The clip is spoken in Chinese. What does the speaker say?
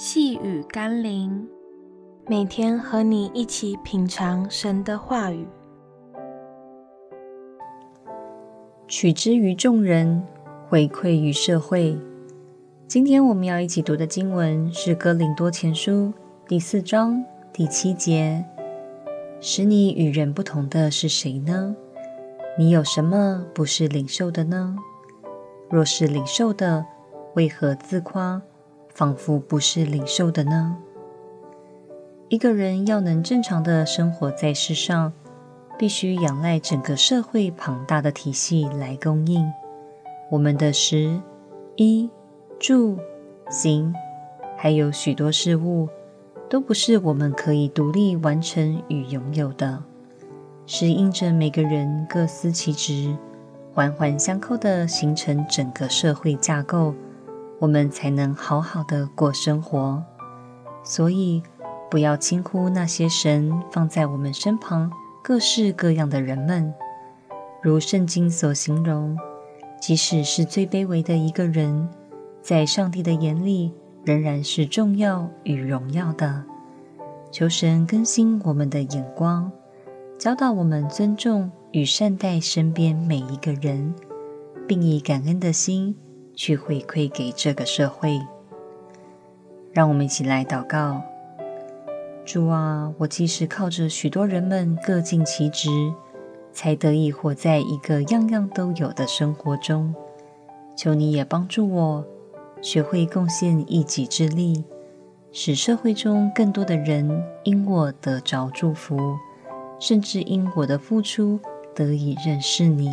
细雨甘霖，每天和你一起品尝神的话语，取之于众人，回馈于社会。今天我们要一起读的经文是《哥林多前书》第四章第七节：“使你与人不同的是谁呢？你有什么不是领受的呢？若是领受的，为何自夸？”仿佛不是领受的呢？一个人要能正常的生活在世上，必须仰赖整个社会庞大的体系来供应我们的食、衣、住、行，还有许多事物，都不是我们可以独立完成与拥有的，是因着每个人各司其职，环环相扣的形成整个社会架构。我们才能好好的过生活，所以不要轻忽那些神放在我们身旁各式各样的人们。如圣经所形容，即使是最卑微的一个人，在上帝的眼里仍然是重要与荣耀的。求神更新我们的眼光，教导我们尊重与善待身边每一个人，并以感恩的心。去回馈给这个社会。让我们一起来祷告：主啊，我即使靠着许多人们各尽其职，才得以活在一个样样都有的生活中。求你也帮助我，学会贡献一己之力，使社会中更多的人因我得着祝福，甚至因我的付出得以认识你。